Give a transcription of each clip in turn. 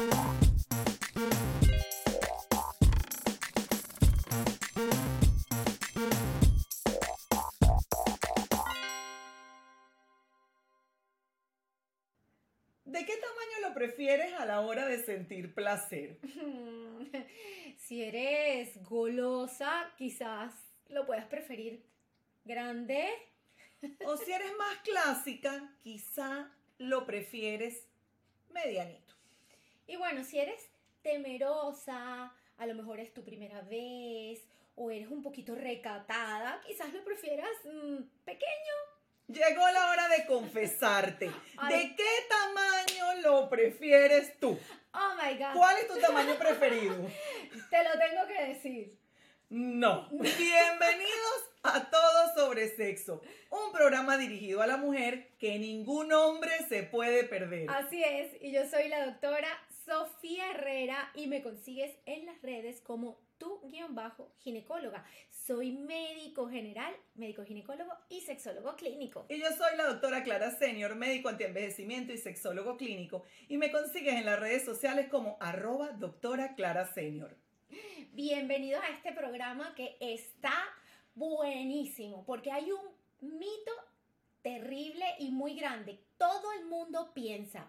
¿De qué tamaño lo prefieres a la hora de sentir placer? Si eres golosa, quizás lo puedas preferir grande. O si eres más clásica, quizá lo prefieres medianito. Y bueno, si eres temerosa, a lo mejor es tu primera vez, o eres un poquito recatada, quizás lo prefieras mm, pequeño. Llegó la hora de confesarte. Ay. ¿De qué tamaño lo prefieres tú? Oh my God. ¿Cuál es tu tamaño preferido? Te lo tengo que decir. No. Bienvenidos a Todo sobre Sexo, un programa dirigido a la mujer que ningún hombre se puede perder. Así es, y yo soy la doctora Sofía Herrera y me consigues en las redes como tu guion bajo ginecóloga. Soy médico general, médico ginecólogo y sexólogo clínico. Y yo soy la doctora Clara Senior, médico antienvejecimiento y sexólogo clínico, y me consigues en las redes sociales como arroba doctora Clara Senior. Bienvenidos a este programa que está buenísimo porque hay un mito terrible y muy grande. Todo el mundo piensa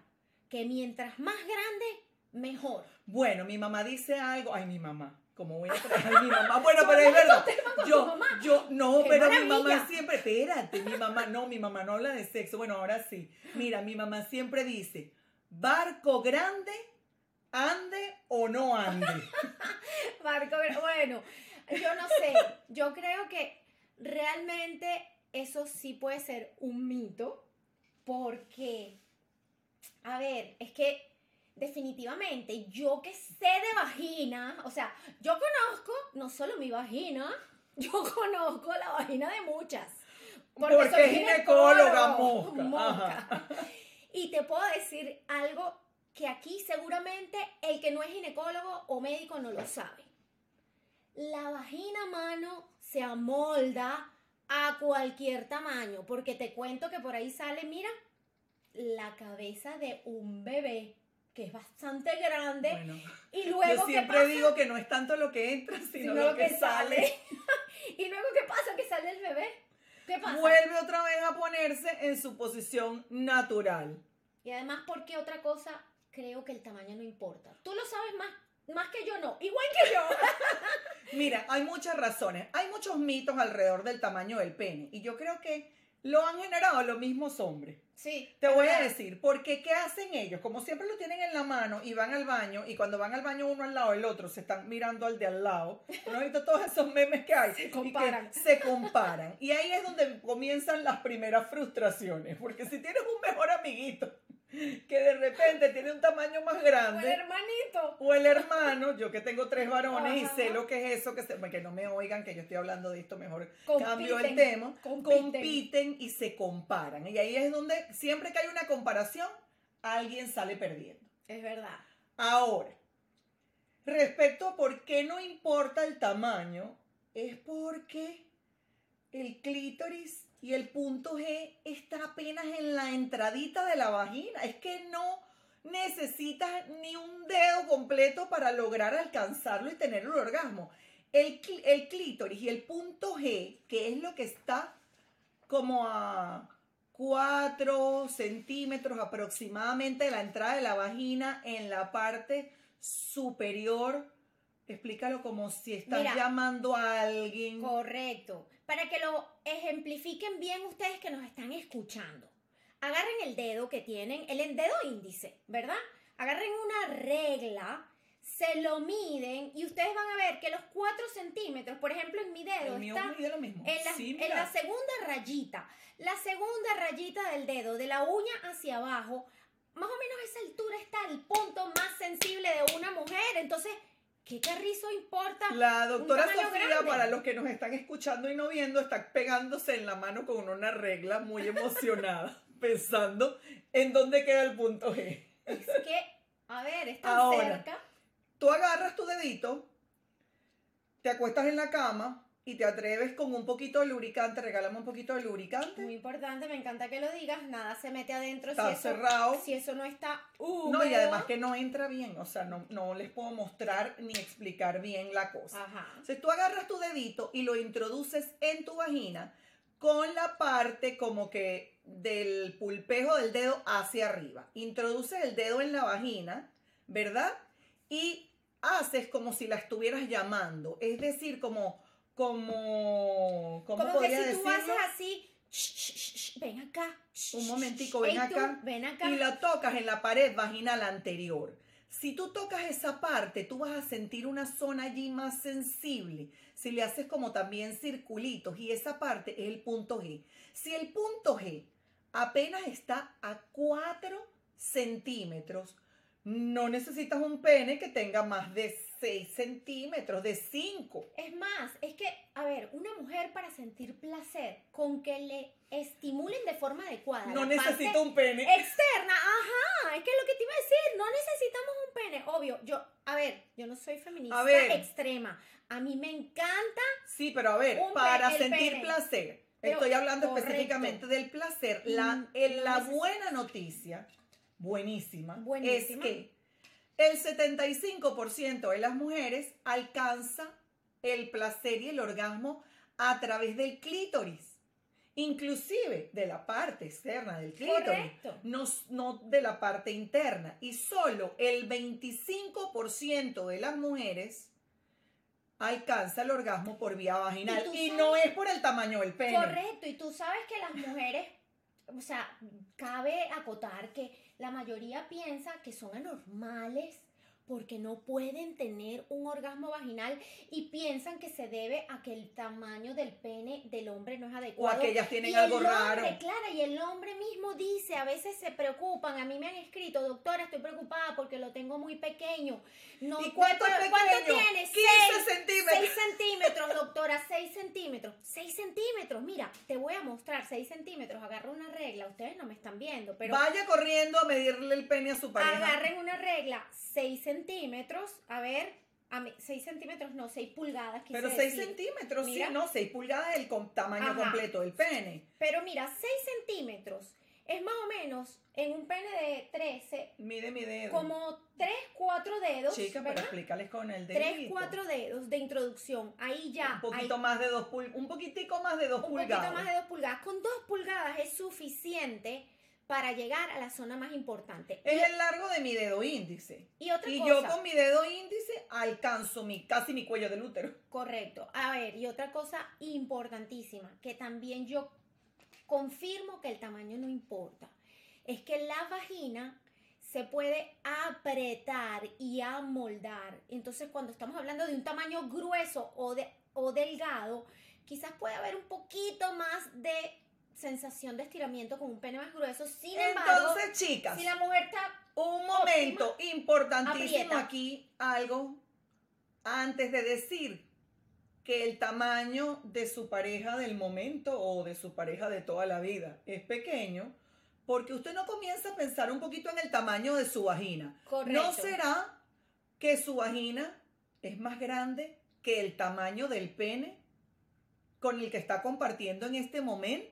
que mientras más grande, mejor. Bueno, mi mamá dice algo, ay mi mamá, como voy a traer a mi mamá, bueno, pero es verdad, yo, mamá. yo, no, ¡Qué pero mi mamá siempre, espérate, mi mamá, no, mi mamá no habla de sexo, bueno, ahora sí, mira, mi mamá siempre dice, barco grande, ande o no ande. Marco, pero bueno, yo no sé, yo creo que realmente eso sí puede ser un mito, porque, a ver, es que definitivamente yo que sé de vagina, o sea, yo conozco no solo mi vagina, yo conozco la vagina de muchas. Porque soy es ginecóloga, ginecólogo, mosca, mosca. Y te puedo decir algo que aquí seguramente el que no es ginecólogo o médico no lo sabe. La vagina, mano, se amolda a cualquier tamaño, porque te cuento que por ahí sale, mira, la cabeza de un bebé, que es bastante grande, Bueno, y luego yo ¿qué siempre pasa? digo que no es tanto lo que entra, sino, Sino lo que, sale. y luego ¿qué pasa? Que sale el bebé. ¿Qué pasa? Vuelve otra vez a ponerse en su posición natural. Y además, ¿por qué otra cosa? Creo que el tamaño no importa. Tú lo sabes más, más que yo, no. Igual que yo. Mira, hay muchas razones. Hay muchos mitos alrededor del tamaño del pene. Y yo creo que lo han generado los mismos hombres. Sí. Te voy a decir, porque ¿qué hacen ellos? Como siempre lo tienen en la mano y van al baño, y cuando van al baño uno al lado del otro, se están mirando al de al lado. ¿No has visto todos esos memes que hay? Se Y comparan. se comparan. Y ahí es donde comienzan las primeras frustraciones. Porque si tienes un mejor amiguito que de repente tiene un tamaño más O el grande, hermanito. o el hermano, yo que tengo tres varones y sé lo que es eso, que, se- que no me oigan, que yo estoy hablando de esto mejor, Compiten, cambio el tema, compiten. compiten. y se comparan. Y ahí es donde siempre que hay una comparación, alguien sale perdiendo. Es verdad. Ahora, respecto a por qué no importa el tamaño, es porque el clítoris y el punto G está apenas en la entradita de la vagina. Es que no necesitas ni un dedo completo para lograr alcanzarlo y tener el orgasmo. El, el clítoris y el punto G, que es lo que está como a 4 centímetros aproximadamente de la entrada de la vagina en la parte superior. Explícalo como si estás Mira. llamando a alguien. Correcto. Para que lo ejemplifiquen bien ustedes que nos están escuchando. Agarren el dedo que tienen, el dedo índice, ¿verdad? Agarren una regla, se lo miden y ustedes van a ver que los 4 centímetros, por ejemplo, en mi dedo El está mide lo mismo. en la, Sí, en mira. la segunda rayita. La segunda rayita del dedo, de la uña hacia abajo, más o menos a esa altura está el punto más sensible de una mujer. Entonces, ¿qué carrizo importa? La doctora Sofía, grande. para los que nos están escuchando y no viendo, está pegándose en la mano con una regla muy emocionada, pensando en dónde queda el punto G. Es que, a ver, es tan Ahora. cerca. Tú agarras tu dedito, te acuestas en la cama, y te atreves con un poquito de lubricante, regálame un poquito de lubricante. Muy importante, me encanta que lo digas, nada se mete adentro Está si eso, cerrado. si eso no está húmedo. No, y además que no entra bien, o sea, no, no les puedo mostrar ni explicar bien la cosa. Ajá. Entonces tú agarras tu dedito y lo introduces en tu vagina con la parte como que del pulpejo del dedo hacia arriba. Introduces el dedo en la vagina, ¿verdad? Y haces como si la estuvieras llamando, es decir, como, como, ¿cómo Como que si tú haces así, "Shh, shh, shh, shh, ven acá. Un momentico, ven ey, tú, acá. ven acá. y la tocas en la pared vaginal anterior. Si tú tocas esa parte, tú vas a sentir una zona allí más sensible. Si le haces como también circulitos y esa parte es el punto G. Si el punto G apenas está a 4 centímetros, no necesitas un pene que tenga más de 6 centímetros, de 5. Es más, es que, a ver, una mujer para sentir placer, con que le estimulen de forma adecuada. No necesita un pene. Externa, ajá, es que lo que te iba a decir, no necesitamos un pene, obvio, yo, a ver, yo no soy feminista A ver. extrema, a mí me encanta, Sí, pero a ver, para el sentir pene. placer, Pero, estoy hablando correcto. específicamente del placer. La, Mm, no la buena noticia, buenísima, Buenísima. es que el 75% de las mujeres alcanza el placer y el orgasmo a través del clítoris, inclusive de la parte externa del clítoris no, no de la parte interna. Y solo el 25% de las mujeres alcanza el orgasmo por vía vaginal. Y no es por el tamaño del pene. Correcto, y tú sabes que las mujeres, o sea, cabe acotar que la mayoría piensa que son anormales porque no pueden tener un orgasmo vaginal y piensan que se debe a que el tamaño del pene del hombre no es O adecuado. a que ellas tienen Y algo el raro. hombre, claro, y el hombre mismo dice, a veces se preocupan, a mí me han escrito, doctora, estoy preocupada porque lo tengo muy pequeño. No, ¿Y cuánto ¿Cuánto pequeño? tienes? 15 Seis. centímetros. 6 centímetros, doctora, 6 centímetros. 6 centímetros, mira, te voy a mostrar 6 centímetros. Agarra una regla, ustedes no me están viendo, pero Vaya corriendo a medirle el pene a su pareja. agarren una regla, 6 centímetros, a ver, a mí, 6 centímetros, no, 6 pulgadas. quise Pero 6 decir. centímetros, Mira. sí, no, 6 pulgadas es el tamaño Ajá. completo del pene. Pero mira, 6 centímetros es más o menos en un pene de 13, Mide mi dedo. como 3, 4 dedos. Chica, pero ¿verdad? explícales con el dedito. 3, 4 dedos de introducción. Ahí ya. Un poquito ahí- más de dos pulgadas. Un poquitico más de dos un pulgadas. poquito más de 2 pulgadas. Con 2 pulgadas es suficiente para llegar a la zona más importante. Es el largo de mi dedo índice. Y otra Y cosa, yo con mi dedo índice alcanzo mi, casi mi cuello del útero. correcto. A ver, y otra cosa importantísima, que también yo confirmo que el tamaño no importa, es que la vagina se puede apretar y amoldar. Entonces, cuando estamos hablando de un tamaño grueso o, de, o delgado, quizás puede haber un poquito más de sensación de estiramiento con un pene más grueso. Sin embargo, Entonces, chicas, si la mujer está un momento importantísimo aprieta. aquí, algo antes de decir que el tamaño de su pareja del momento o de su pareja de toda la vida es pequeño, porque usted no comienza a pensar un poquito en el tamaño de su vagina. correcto. ¿No será que su vagina es más grande que el tamaño del pene con el que está compartiendo en este momento?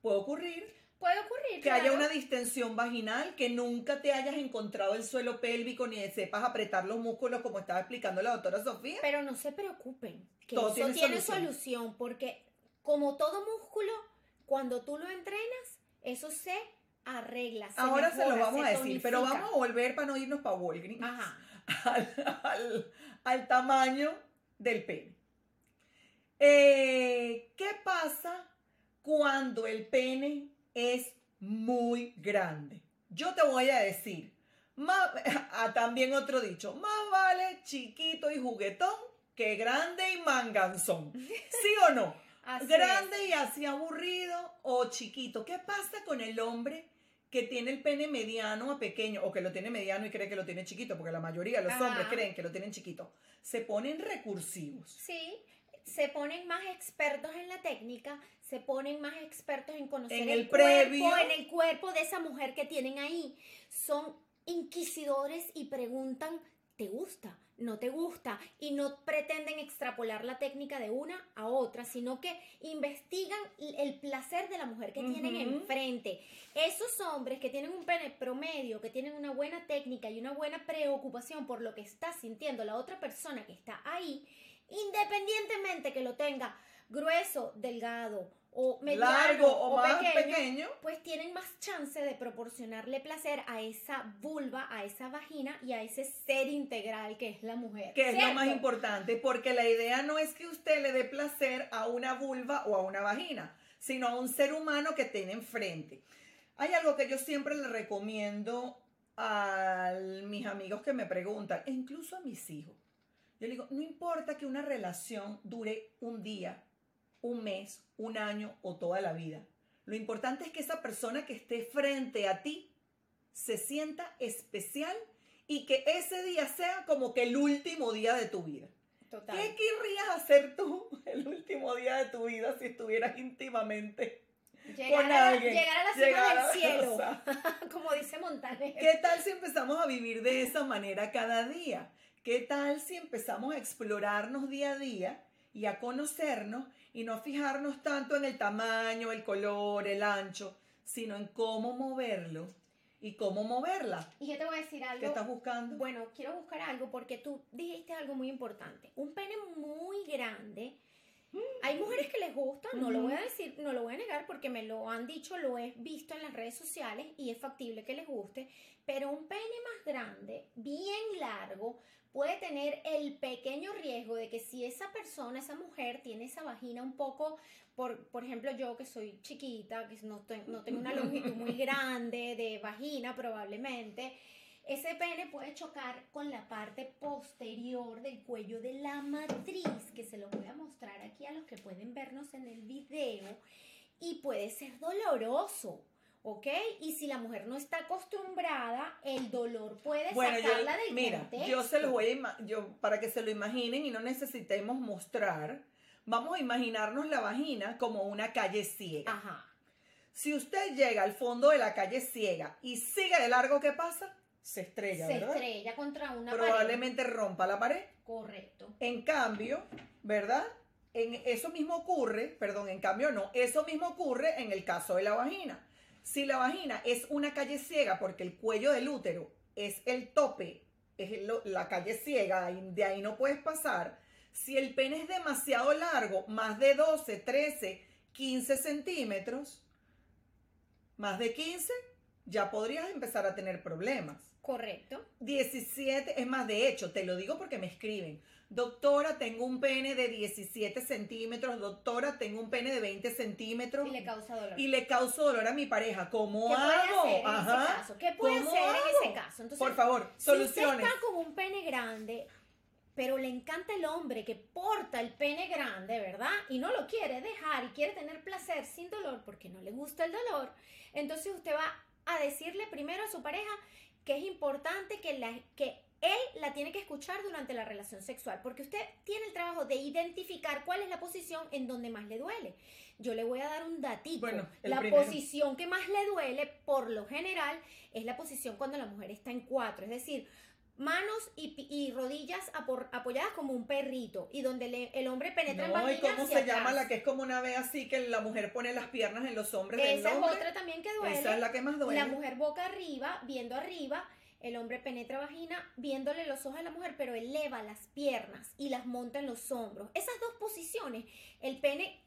Puede ocurrir Puede ocurrir. que haya una distensión vaginal, que nunca te hayas encontrado el suelo pélvico ni sepas apretar los músculos como estaba explicando la doctora Sofía. Pero no se preocupen, que Todo eso tiene tiene, solución. solución. porque como todo músculo, cuando tú lo entrenas, eso se arregla. Ahora se lo vamos a decir, pero vamos a volver para no irnos para Walgreens Ajá. al, al- al tamaño del pene. Eh, ¿Qué pasa cuando el pene es muy grande? Yo te voy a decir, más, ah, también otro dicho, más vale chiquito y juguetón que grande y manganzón. ¿Sí o no? Así grande y así aburrido o chiquito. ¿Qué pasa con el hombre que tiene el pene mediano a pequeño o que lo tiene mediano y cree que lo tiene chiquito? Porque la mayoría de los Ajá. hombres creen que lo tienen chiquito. Se ponen recursivos. Sí, se ponen más expertos en la técnica, se ponen más expertos en conocer En el, el cuerpo, en el cuerpo de esa mujer que tienen ahí. Son inquisidores y preguntan, ¿te gusta? ¿No te gusta? Y no pretenden extrapolar la técnica de una a otra, sino que investigan el placer de la mujer que tienen enfrente. Esos hombres que tienen un pene promedio, que tienen una buena técnica y una buena preocupación por lo que está sintiendo la otra persona que está ahí, independientemente que lo tenga grueso, delgado o mediano Largo o, más pequeño, pequeño. pues tienen más chance de proporcionarle placer a esa vulva, a esa vagina y a ese ser integral que es la mujer. Que es lo más importante, porque la idea no es que usted le dé placer a una vulva o a una vagina, sino a un ser humano que tiene enfrente. Hay algo que yo siempre le recomiendo a mis amigos que me preguntan, e incluso a mis hijos. Yo le digo, no importa que una relación dure un día, un mes, un año o toda la vida. Lo importante es que esa persona que esté frente a ti se sienta especial y que ese día sea como que el último día de tu vida. Total. ¿Qué querrías hacer tú el último día de tu vida si estuvieras íntimamente Llegar, con a alguien? llegar a la cima Llegar del cielo, como dice Montaner. ¿Qué tal si empezamos a vivir de esa manera cada día? ¿Qué tal si empezamos a explorarnos día a día y a conocernos y no fijarnos tanto en el tamaño, el color, el ancho, sino en cómo moverlo y cómo moverla? Y yo te voy a decir algo. ¿Qué estás buscando? Bueno, quiero buscar algo porque tú dijiste algo muy importante. Un pene muy grande. Hay mujeres que les gusta, no lo voy a decir, no lo voy a negar porque me lo han dicho, lo he visto en las redes sociales y es factible que les guste, pero un pene más grande, bien largo, puede tener el pequeño riesgo de que si esa persona, esa mujer tiene esa vagina un poco, por, por ejemplo yo que soy chiquita, que no, no tengo una longitud muy grande de vagina probablemente, ese pene puede chocar con la parte posterior del cuello de la matriz, que se lo voy a mostrar aquí a los que pueden vernos en el video, y puede ser doloroso, ¿ok? Y si la mujer no está acostumbrada, el dolor puede Bueno, sacarla yo, del mira, contexto. yo se los voy a yo para que se lo imaginen y no necesitemos mostrar, vamos a imaginarnos la vagina como una calle ciega. Ajá, Si usted llega al fondo de la calle ciega y sigue de largo, ¿qué pasa? Se estrella, se ¿verdad? estrella contra una pared. Probablemente rompa la pared. Correcto. En cambio, ¿verdad? En eso mismo ocurre, perdón, en cambio no, eso mismo ocurre en el caso de la vagina. Si la vagina es una calle ciega porque el cuello del útero es el tope, es la calle ciega, de ahí no puedes pasar. Si el pene es demasiado largo, más de 12, 13, 15 centímetros, más de 15, ya podrías empezar a tener problemas. Correcto. 17, es más, de hecho, te lo digo porque me escriben. Doctora, tengo un pene de 17 centímetros. Doctora, tengo un pene de 20 centímetros. Y le causa dolor. Y le causo dolor a mi pareja. ¿Cómo ¿Qué puede hago? hacer en Ajá. ese caso? ¿Qué puede ¿Cómo hacer en ese caso? Entonces, Por favor, Si soluciones. usted está con un pene grande, pero le encanta el hombre que porta el pene grande, ¿verdad? Y no lo quiere dejar y quiere tener placer sin dolor porque no le gusta el dolor, entonces usted va a decirle primero a su pareja que es importante que, la, que él la tiene que escuchar durante la relación sexual, porque usted tiene el trabajo de identificar cuál es la posición en donde más le duele. Yo le voy a dar un datito. Bueno, la primero. posición que más le duele, por lo general, es la posición cuando la mujer está en cuatro, es decir, manos y, y rodillas apor- apoyadas como un perrito y donde le- el hombre penetra en No, ¿y vagina cómo se llama atrás. la que es como una vez así que la mujer pone las piernas en los hombres del Esa es hombre? otra también que duele. Esa es la que más duele. La mujer boca arriba, viendo arriba, el hombre penetra vagina, viéndole los ojos a la mujer, pero eleva las piernas y las monta en los hombros. Esas dos posiciones, el pene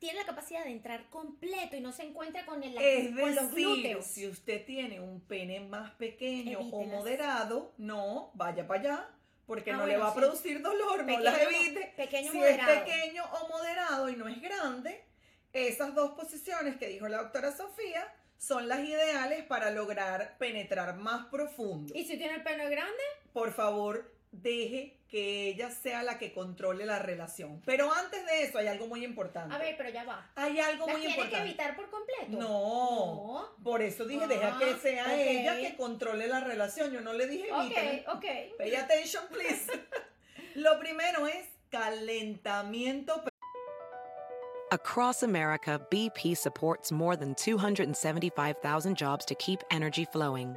tiene la capacidad de entrar completo y no se encuentra con, el, Es con los decir, glúteos. si usted tiene un pene más pequeño o moderado, no, vaya para allá, porque Ah, no le va a producir dolor, no las evite. pequeño si moderado. es pequeño o moderado y no es grande, esas dos posiciones que dijo la doctora Sofía son las ideales para lograr penetrar más profundo. ¿Y si tiene el pene grande? Por favor, deje que ella sea la que controle la relación. Pero antes de eso hay algo muy importante. A ver, pero ya va. hay algo ¿Las muy tiene que importante. evitar por completo? No. No. Por eso dije, Ah, deja que sea ella que controle la relación. Yo no le dije evítela. Ok, ok. Pay attention, please. Lo primero es calentamiento. Across America, BP supports more than 275,000 jobs to keep energy flowing.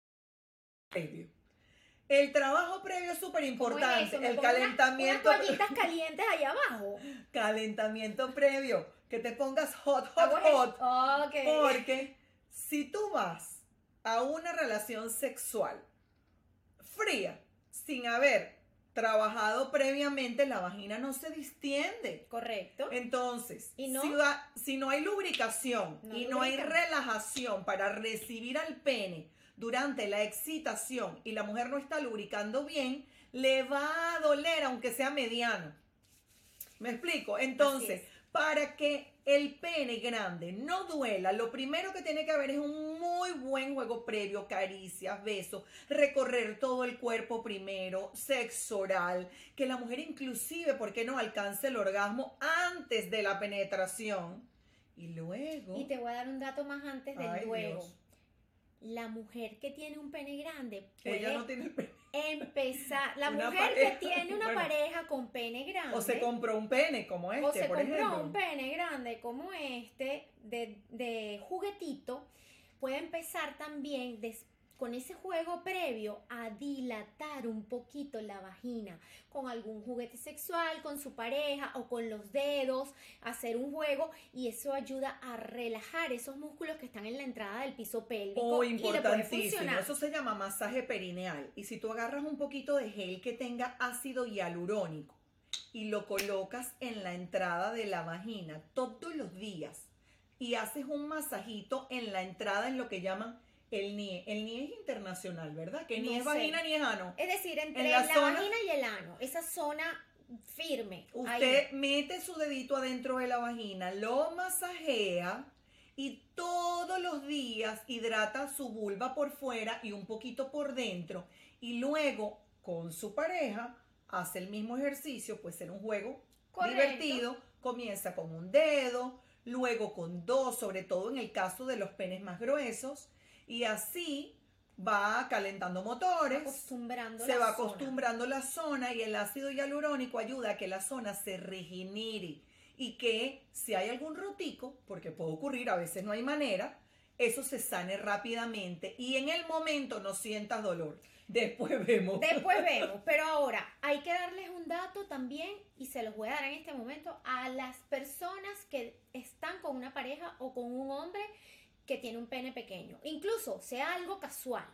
Previo. El trabajo previo es súper ¿Cómo es importante. El pongo unas- calentamiento. Unas toallitas calientes ahí abajo. calentamiento previo. Que te pongas hot, hot, hot. Porque si tú vas a una relación sexual fría, sin haber trabajado previamente, la vagina no se distiende. Correcto. Entonces, ¿Y no? Si, va- si no hay lubricación No y no hay relajación para recibir al pene durante la excitación y la mujer no está lubricando bien, le va a doler aunque sea mediano. ¿Me explico? Entonces, es. para que el pene grande no duela, lo primero que tiene que haber es un muy buen juego previo, caricias, besos, recorrer todo el cuerpo primero, sexo oral, que la mujer inclusive, ¿por qué no alcance el orgasmo antes de la penetración? Y luego... Y te voy a dar un dato más antes del Ay. Dios. La mujer que tiene un pene grande puede Ella no tiene pene. empezar. La Una mujer pareja. que tiene una Bueno. pareja con pene grande. O se compró un pene como este, o se por compró ejemplo. un pene grande como este de, de juguetito, puede empezar también des- con ese juego previo a dilatar un poquito la vagina con algún juguete sexual, con su pareja o con los dedos, hacer un juego y eso ayuda a relajar esos músculos que están en la entrada del piso pélvico Oh, importantísimo. Eso se llama masaje perineal. Y si tú agarras un poquito de gel que tenga ácido hialurónico y lo colocas en la entrada de la vagina todos los días y haces un masajito en la entrada en lo que llaman el NIE. El NIE es internacional, ¿verdad? Que ni No es sé. vagina ni es ano. Es decir, entre En la, la zona- vagina y el ano, esa zona firme. ahí. Usted mete su dedito adentro de la vagina, lo masajea y todos los días hidrata su vulva por fuera y un poquito por dentro. Y luego, con su pareja, hace el mismo ejercicio, puede ser un juego Correcto. divertido. Comienza con un dedo, luego con dos, sobre todo en el caso de los penes más gruesos. Y así va calentando motores acostumbrando se va zona. acostumbrando la zona y el ácido hialurónico ayuda a que la zona se regenere y que si hay algún rotico, porque puede ocurrir, a veces no hay manera, eso se sane rápidamente y en el momento no sientas dolor. Después vemos. Después vemos, pero ahora hay que darles un dato también y se los voy a dar en este momento a las personas que están con una pareja o con un hombre que tiene un pene pequeño, incluso sea algo casual.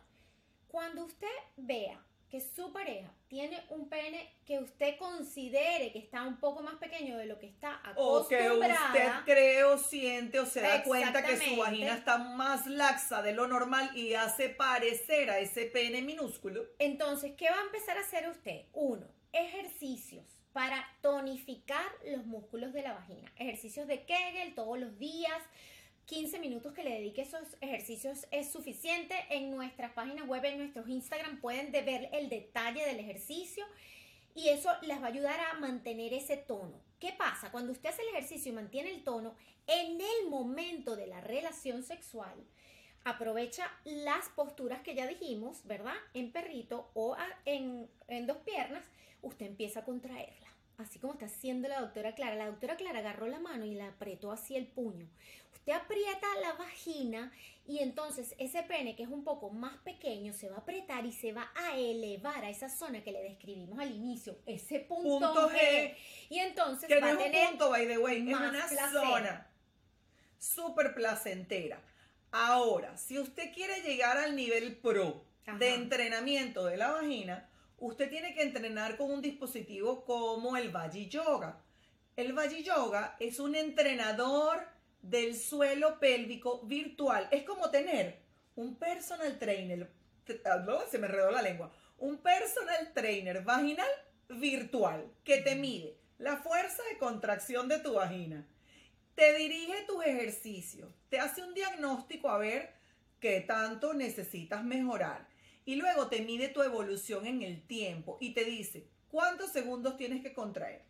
Cuando usted vea que su pareja tiene un pene que usted considere que está un poco más pequeño de lo que está O que acostumbrada. usted cree o siente o se da cuenta que su vagina está más laxa de lo normal y hace parecer a ese pene minúsculo. Entonces, ¿qué va a empezar a hacer usted? Uno, ejercicios para tonificar los músculos de la vagina. Ejercicios de Kegel todos los días. 15 minutos que le dedique esos ejercicios es suficiente. En nuestras páginas web, en nuestros Instagram, pueden de ver el detalle del ejercicio y eso les va a ayudar a mantener ese tono. ¿Qué pasa? Cuando usted hace el ejercicio y mantiene el tono, en el momento de la relación sexual, aprovecha las posturas que ya dijimos, ¿verdad? En perrito o en, en dos piernas, usted empieza a contraerla. Así como está haciendo la doctora Clara. La doctora Clara agarró la mano y la apretó así el puño. Usted aprieta la vagina y entonces ese pene que es un poco más pequeño se va a apretar y se va a elevar a esa zona que le describimos al inicio, ese punto, Punto G. G. Y entonces Que va no a es un punto, by the way, es una placer. zona súper placentera. Ahora, si usted quiere llegar al nivel pro Ajá. de entrenamiento de la vagina, usted tiene que entrenar con un dispositivo como el Valley Yoga. El Valley Yoga es un entrenador del suelo pélvico virtual. Es como tener un personal trainer, ah, se me enredó la lengua, un personal trainer vaginal virtual que te mide la fuerza de contracción de tu vagina, te dirige tus ejercicios, te hace un diagnóstico a ver qué tanto necesitas mejorar y luego te mide tu evolución en el tiempo y te dice cuántos segundos tienes que contraer,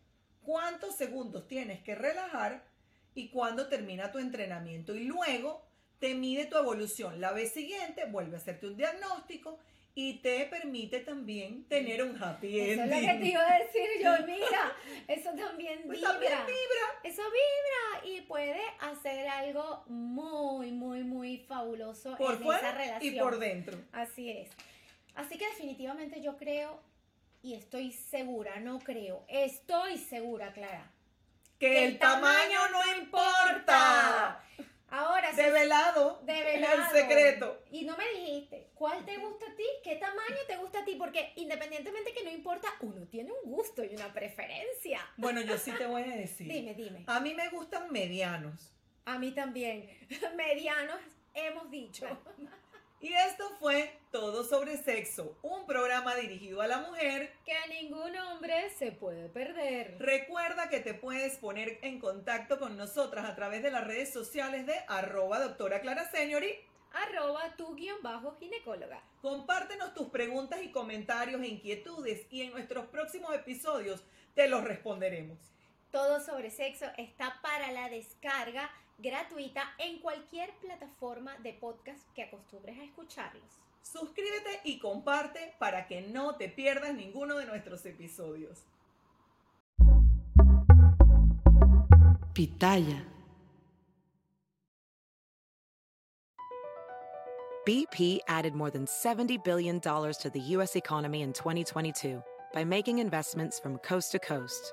cuántos segundos tienes que relajar y cuándo termina tu entrenamiento y luego te mide tu evolución. La vez siguiente vuelve a hacerte un diagnóstico y te permite también tener un happy Eso es ending. lo que te iba a decir yo, mira, eso también Pues vibra. también vibra. Eso vibra y puede hacer algo muy, muy, muy fabuloso por en esa relación. y por dentro. Así es. Así que definitivamente yo creo y estoy segura, no creo, estoy segura, Clara. Que el tamaño no importa. Ahora, Develado. Develado. El secreto. Y no me dijiste, ¿cuál te gusta a ti? ¿Qué tamaño te gusta a ti? Porque independientemente que no importa, uno tiene un gusto y una preferencia. Bueno, yo sí te voy a decir. Dime, dime. A mí me gustan medianos. A mí también. Medianos hemos dicho. Y esto fue Todo sobre Sexo, un programa dirigido a la mujer. Que ningún hombre se puede perder. Recuerda que te puedes poner en contacto con nosotras a través de las redes sociales de arroba doctora Clara Seniori. Arroba tu guion bajo ginecóloga. Compártenos tus preguntas y comentarios e inquietudes y en nuestros próximos episodios te los responderemos. Todo sobre sexo está para la descarga gratuita en cualquier plataforma de podcast que acostumbres a escucharlos. Suscríbete y comparte para que no te pierdas ninguno de nuestros episodios. Pitaya. BP added more than $70 billion to the U.S. economy in 2022 by making investments from coast to coast.